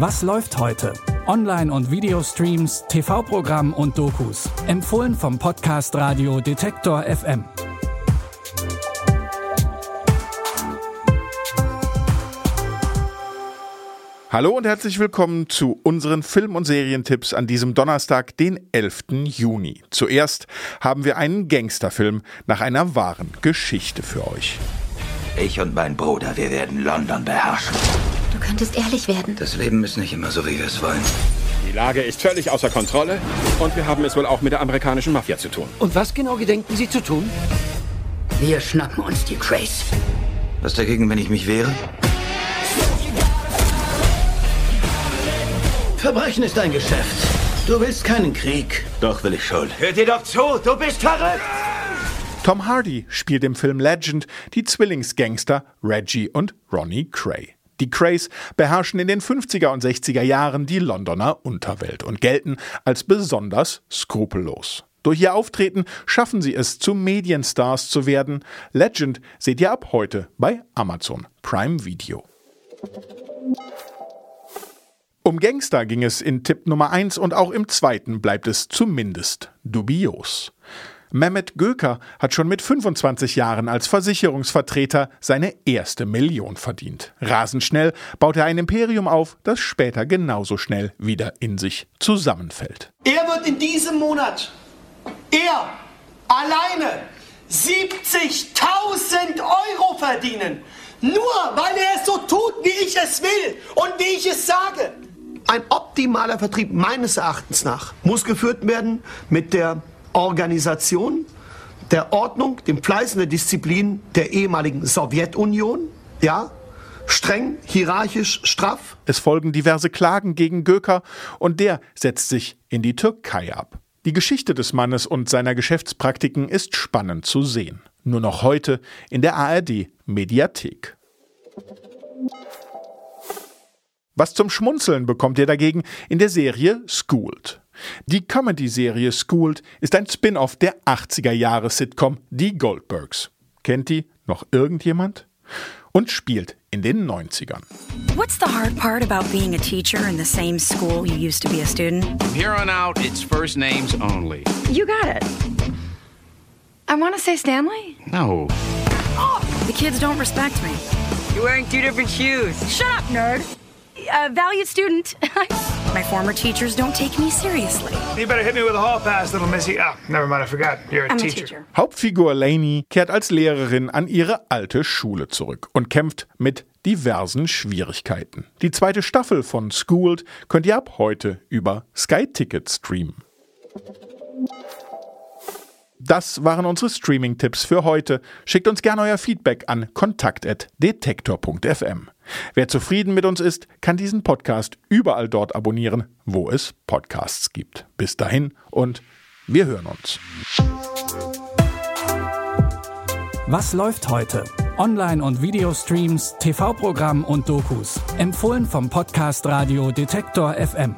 Was läuft heute? Online- und Videostreams, TV-Programm und Dokus. Empfohlen vom Podcast Radio Detektor FM. Hallo und herzlich willkommen zu unseren Film- und Serientipps an diesem Donnerstag, den 11. Juni. Zuerst haben wir einen Gangsterfilm nach einer wahren Geschichte für euch. Ich und mein Bruder, wir werden London beherrschen. Du könntest ehrlich werden. Das Leben ist nicht immer so, wie wir es wollen. Die Lage ist völlig außer Kontrolle und wir haben es wohl auch mit der amerikanischen Mafia zu tun. Und was genau gedenken Sie zu tun? Wir schnappen uns die Grace. Was dagegen, wenn ich mich wehre? Verbrechen ist ein Geschäft. Du willst keinen Krieg. Doch will ich schon. Hört ihr doch zu, du bist verrückt! Tom Hardy spielt im Film Legend die Zwillingsgangster Reggie und Ronnie Cray. Die Crays beherrschen in den 50er und 60er Jahren die Londoner Unterwelt und gelten als besonders skrupellos. Durch ihr Auftreten schaffen sie es, zu Medienstars zu werden. Legend seht ihr ab heute bei Amazon Prime Video. Um Gangster ging es in Tipp Nummer 1 und auch im zweiten bleibt es zumindest dubios. Mehmet Göker hat schon mit 25 Jahren als Versicherungsvertreter seine erste Million verdient. Rasend schnell baut er ein Imperium auf, das später genauso schnell wieder in sich zusammenfällt. Er wird in diesem Monat, er alleine, 70.000 Euro verdienen. Nur weil er es so tut, wie ich es will und wie ich es sage. Ein optimaler Vertrieb meines Erachtens nach muss geführt werden mit der Organisation, der Ordnung, dem Fleiß und der Disziplin der ehemaligen Sowjetunion, ja, streng, hierarchisch, straff. Es folgen diverse Klagen gegen Göker und der setzt sich in die Türkei ab. Die Geschichte des Mannes und seiner Geschäftspraktiken ist spannend zu sehen. Nur noch heute in der ARD Mediathek. Was zum Schmunzeln bekommt ihr dagegen in der Serie Schooled. Die Comedy-Serie Schooled ist ein Spin-off der 80er Jahre Sitcom Die Goldbergs. Kennt die noch irgendjemand? Und spielt in den 90ern. What's the hard part about being a teacher in the same school you used to be a student? From here on out, it's first names only. You got it. I want to say Stanley. No. The kids don't respect me. You're wearing two different shoes. Shut up, nerd. A valued student. My former teachers don't take me seriously. You better hit me with a hall pass, little missy. Oh, never mind, I forgot. You're a I'm a teacher. teacher. Hauptfigur Lainey kehrt als Lehrerin an ihre alte Schule zurück und kämpft mit diversen Schwierigkeiten. Die zweite Staffel von Schooled könnt ihr ab heute über Sky Ticket streamen. Das waren unsere Streaming-Tipps für heute. Schickt uns gerne euer Feedback an kontakt.detektor.fm. Wer zufrieden mit uns ist, kann diesen Podcast überall dort abonnieren, wo es Podcasts gibt. Bis dahin und wir hören uns. Was läuft heute? Online- und Videostreams, TV-Programm und Dokus. Empfohlen vom Podcast Radio Detektor FM.